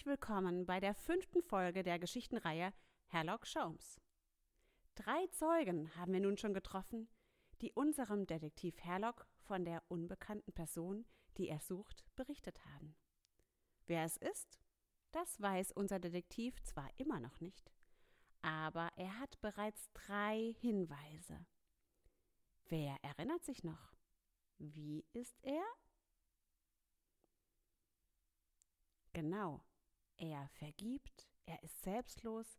herzlich willkommen bei der fünften Folge der Geschichtenreihe Herlock Sholmes. Drei Zeugen haben wir nun schon getroffen, die unserem Detektiv Herlock von der unbekannten Person, die er sucht, berichtet haben. Wer es ist, das weiß unser Detektiv zwar immer noch nicht, aber er hat bereits drei Hinweise. Wer erinnert sich noch? Wie ist er? Genau, er vergibt, er ist selbstlos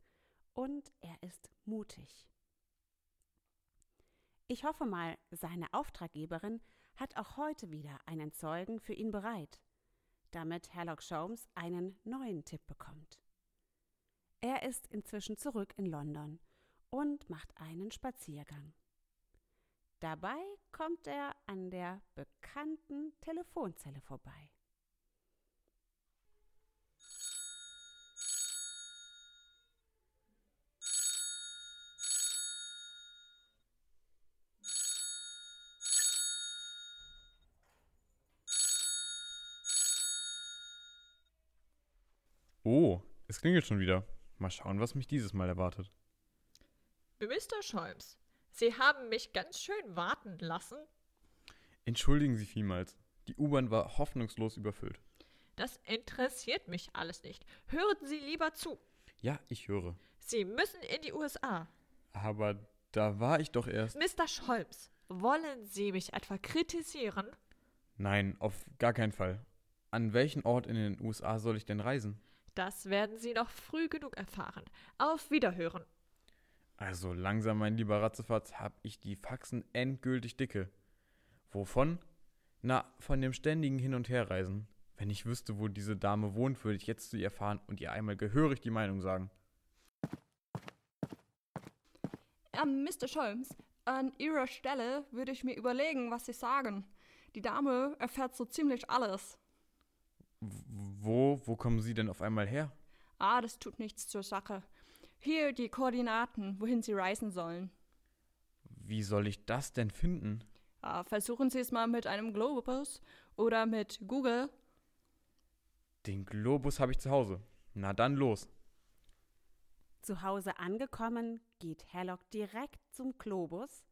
und er ist mutig. Ich hoffe mal, seine Auftraggeberin hat auch heute wieder einen Zeugen für ihn bereit, damit Herlock Sholmes einen neuen Tipp bekommt. Er ist inzwischen zurück in London und macht einen Spaziergang. Dabei kommt er an der bekannten Telefonzelle vorbei. Oh, es klingelt schon wieder. Mal schauen, was mich dieses Mal erwartet. Mr. Scholz, Sie haben mich ganz schön warten lassen. Entschuldigen Sie vielmals. Die U-Bahn war hoffnungslos überfüllt. Das interessiert mich alles nicht. Hören Sie lieber zu. Ja, ich höre. Sie müssen in die USA. Aber da war ich doch erst. Mr. Scholz, wollen Sie mich etwa kritisieren? Nein, auf gar keinen Fall. An welchen Ort in den USA soll ich denn reisen? Das werden Sie noch früh genug erfahren. Auf Wiederhören. Also langsam, mein lieber Ratzefatz, hab ich die Faxen endgültig dicke. Wovon? Na, von dem ständigen Hin- und Herreisen. Wenn ich wüsste, wo diese Dame wohnt, würde ich jetzt zu ihr fahren und ihr einmal gehörig die Meinung sagen. Ähm, Mr. Scholmes, an Ihrer Stelle würde ich mir überlegen, was Sie sagen. Die Dame erfährt so ziemlich alles. Wo, wo kommen Sie denn auf einmal her? Ah, das tut nichts zur Sache. Hier die Koordinaten, wohin Sie reisen sollen. Wie soll ich das denn finden? Ah, versuchen Sie es mal mit einem Globus oder mit Google. Den Globus habe ich zu Hause. Na dann los. Zu Hause angekommen, geht Herlock direkt zum Globus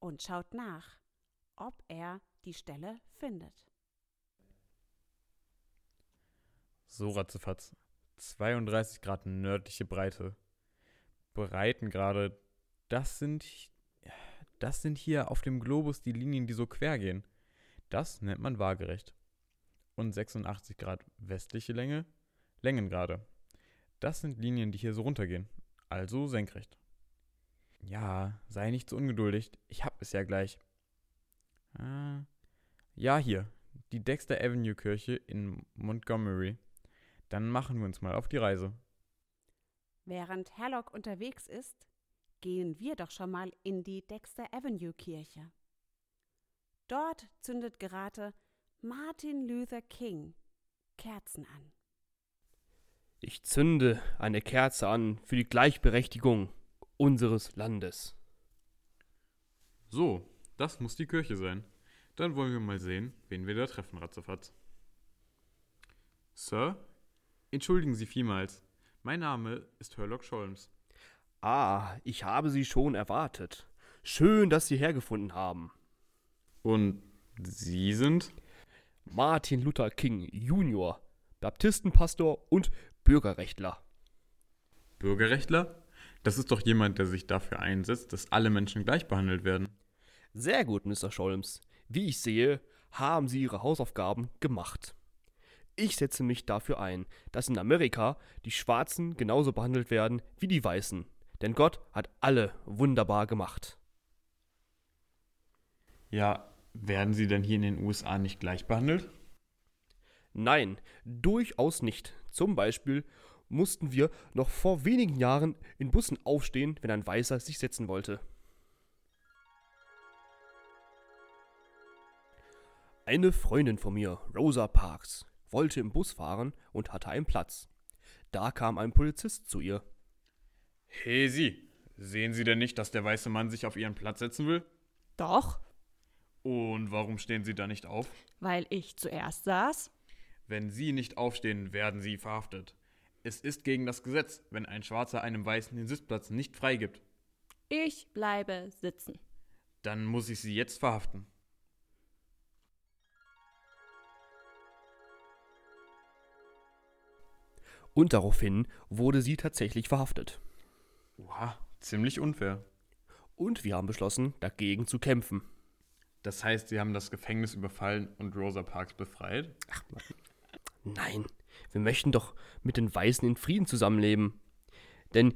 und schaut nach, ob er die Stelle findet. So, Ratzefatz. 32 Grad nördliche Breite. Breitengrade, das sind, das sind hier auf dem Globus die Linien, die so quer gehen. Das nennt man waagerecht. Und 86 Grad westliche Länge, Längengrade. Das sind Linien, die hier so runtergehen, also senkrecht. Ja, sei nicht so ungeduldig, ich hab es ja gleich. Ah, ja, hier, die Dexter Avenue Kirche in Montgomery. Dann machen wir uns mal auf die Reise. Während Herlock unterwegs ist, gehen wir doch schon mal in die Dexter Avenue Kirche. Dort zündet gerade Martin Luther King Kerzen an. Ich zünde eine Kerze an für die Gleichberechtigung unseres Landes. So, das muss die Kirche sein. Dann wollen wir mal sehen, wen wir da treffen, Ratzefatz. Sir, entschuldigen Sie vielmals. Mein Name ist Herlock Scholmes. Ah, ich habe Sie schon erwartet. Schön, dass Sie hergefunden haben. Und Sie sind? Martin Luther King Junior, Baptistenpastor und Bürgerrechtler. Bürgerrechtler? Das ist doch jemand, der sich dafür einsetzt, dass alle Menschen gleich behandelt werden. Sehr gut, Mr. Scholmes. Wie ich sehe, haben Sie Ihre Hausaufgaben gemacht. Ich setze mich dafür ein, dass in Amerika die Schwarzen genauso behandelt werden wie die Weißen. Denn Gott hat alle wunderbar gemacht. Ja, werden sie denn hier in den USA nicht gleich behandelt? Nein, durchaus nicht. Zum Beispiel mussten wir noch vor wenigen Jahren in Bussen aufstehen, wenn ein Weißer sich setzen wollte. Eine Freundin von mir, Rosa Parks, wollte im Bus fahren und hatte einen Platz. Da kam ein Polizist zu ihr. Hey Sie, sehen Sie denn nicht, dass der weiße Mann sich auf Ihren Platz setzen will? Doch, Und warum stehen Sie da nicht auf? weil ich zuerst saß. Wenn Sie nicht aufstehen, werden Sie verhaftet. Es ist gegen das Gesetz, wenn ein Schwarzer einem Weißen den Sitzplatz nicht freigibt. Ich bleibe sitzen. Dann muss ich Sie jetzt verhaften. Und daraufhin wurde sie tatsächlich verhaftet. Oha, ziemlich unfair. Und wir haben beschlossen, dagegen zu kämpfen. Das heißt, Sie haben das Gefängnis überfallen und Rosa Parks befreit? Nein, wir möchten doch mit den Weißen in Frieden zusammenleben. Denn,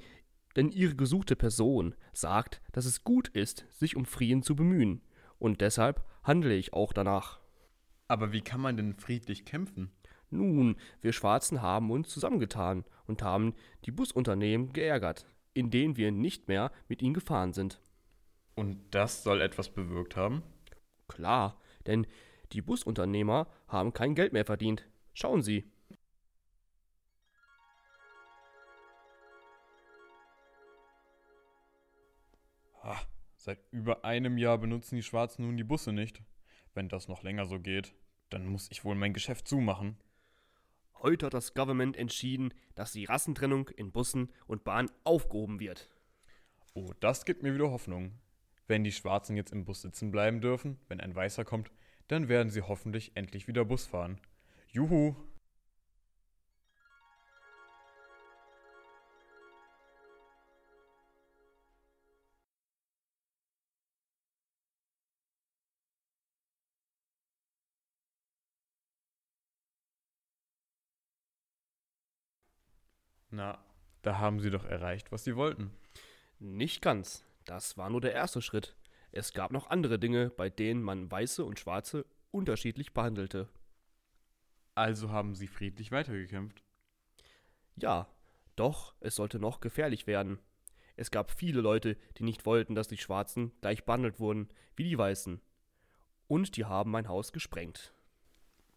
denn ihre gesuchte Person sagt, dass es gut ist, sich um Frieden zu bemühen. Und deshalb handle ich auch danach. Aber wie kann man denn friedlich kämpfen? Nun, wir Schwarzen haben uns zusammengetan und haben die Busunternehmen geärgert, in denen wir nicht mehr mit ihnen gefahren sind. Und das soll etwas bewirkt haben? Klar, denn die Busunternehmer haben kein Geld mehr verdient. Schauen Sie. Ha, seit über einem Jahr benutzen die Schwarzen nun die Busse nicht. Wenn das noch länger so geht, dann muss ich wohl mein Geschäft zumachen. Heute hat das Government entschieden, dass die Rassentrennung in Bussen und Bahnen aufgehoben wird. Oh, das gibt mir wieder Hoffnung. Wenn die Schwarzen jetzt im Bus sitzen bleiben dürfen, wenn ein Weißer kommt, dann werden sie hoffentlich endlich wieder Bus fahren. Juhu! Na, da haben sie doch erreicht, was sie wollten. Nicht ganz. Das war nur der erste Schritt. Es gab noch andere Dinge, bei denen man Weiße und Schwarze unterschiedlich behandelte. Also haben sie friedlich weitergekämpft. Ja, doch es sollte noch gefährlich werden. Es gab viele Leute, die nicht wollten, dass die Schwarzen gleich behandelt wurden wie die Weißen. Und die haben mein Haus gesprengt.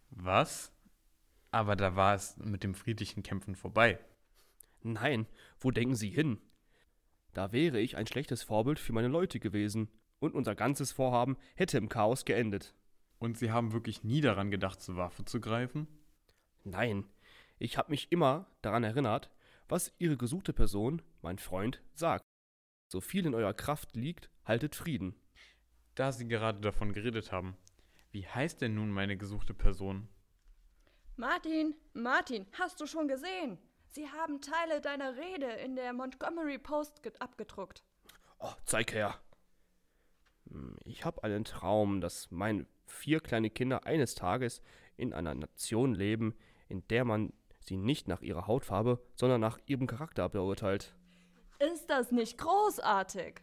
Was? Aber da war es mit dem friedlichen Kämpfen vorbei. Nein, wo denken Sie hin? Da wäre ich ein schlechtes Vorbild für meine Leute gewesen, und unser ganzes Vorhaben hätte im Chaos geendet. Und sie haben wirklich nie daran gedacht, zur Waffe zu greifen? Nein, ich habe mich immer daran erinnert, was Ihre gesuchte Person, mein Freund, sagt. So viel in eurer Kraft liegt, haltet Frieden. Da Sie gerade davon geredet haben, wie heißt denn nun meine gesuchte Person? Martin, Martin, hast du schon gesehen? Sie haben Teile deiner Rede in der Montgomery Post ge- abgedruckt. Oh, zeig her. Hm, Ich habe einen Traum, dass meine vier kleine Kinder eines Tages in einer Nation leben, in der man sie nicht nach ihrer Hautfarbe, sondern nach ihrem Charakter beurteilt. Ist das nicht großartig?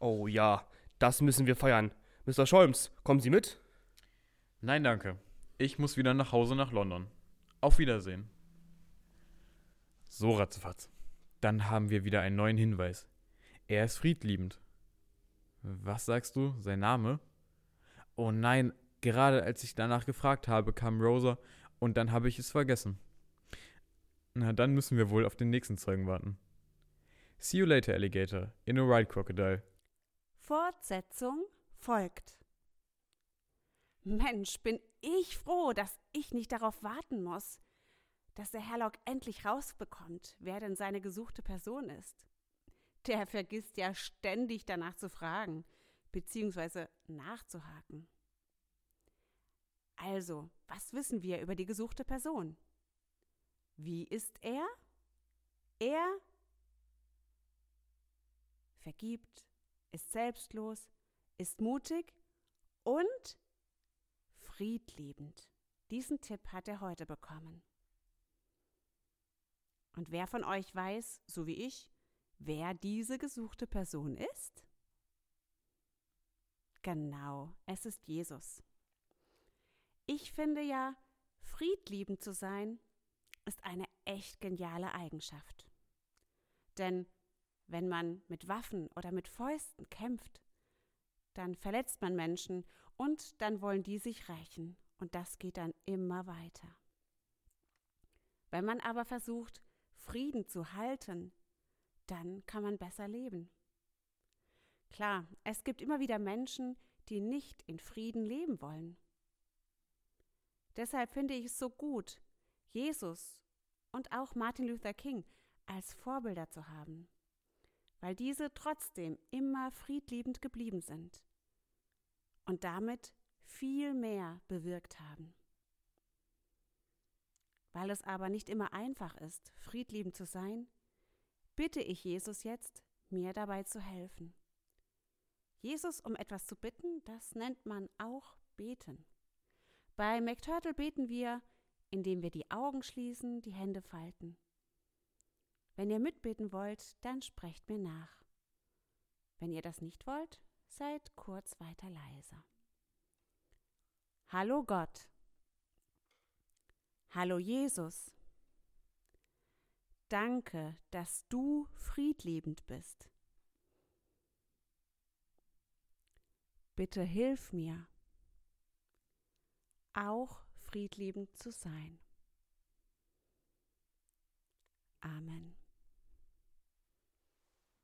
Oh ja, das müssen wir feiern. Mr. Scholms, kommen Sie mit? Nein, danke. Ich muss wieder nach Hause nach London. Auf Wiedersehen. So, Ratzefatz. Dann haben wir wieder einen neuen Hinweis. Er ist friedliebend. Was sagst du? Sein Name? Oh nein, gerade als ich danach gefragt habe, kam Rosa und dann habe ich es vergessen. Na, dann müssen wir wohl auf den nächsten Zeugen warten. See you later, Alligator. In a ride, Crocodile. Fortsetzung folgt. Mensch, bin ich froh, dass ich nicht darauf warten muss, dass der Herlock endlich rausbekommt, wer denn seine gesuchte Person ist. Der vergisst ja ständig danach zu fragen, beziehungsweise nachzuhaken. Also, was wissen wir über die gesuchte Person? Wie ist er? Er vergibt, ist selbstlos, ist mutig und friedliebend. Diesen Tipp hat er heute bekommen. Und wer von euch weiß, so wie ich, wer diese gesuchte Person ist? Genau, es ist Jesus. Ich finde ja, friedliebend zu sein, ist eine echt geniale Eigenschaft. Denn wenn man mit Waffen oder mit Fäusten kämpft, dann verletzt man Menschen und dann wollen die sich rächen und das geht dann immer weiter. Wenn man aber versucht, Frieden zu halten, dann kann man besser leben. Klar, es gibt immer wieder Menschen, die nicht in Frieden leben wollen. Deshalb finde ich es so gut, Jesus und auch Martin Luther King als Vorbilder zu haben, weil diese trotzdem immer friedliebend geblieben sind und damit viel mehr bewirkt haben. Weil es aber nicht immer einfach ist, friedliebend zu sein, bitte ich Jesus jetzt, mir dabei zu helfen. Jesus um etwas zu bitten, das nennt man auch beten. Bei McTurtle beten wir, indem wir die Augen schließen, die Hände falten. Wenn ihr mitbeten wollt, dann sprecht mir nach. Wenn ihr das nicht wollt, seid kurz weiter leiser. Hallo Gott. Hallo Jesus. Danke, dass du friedliebend bist. Bitte hilf mir, auch friedliebend zu sein. Amen.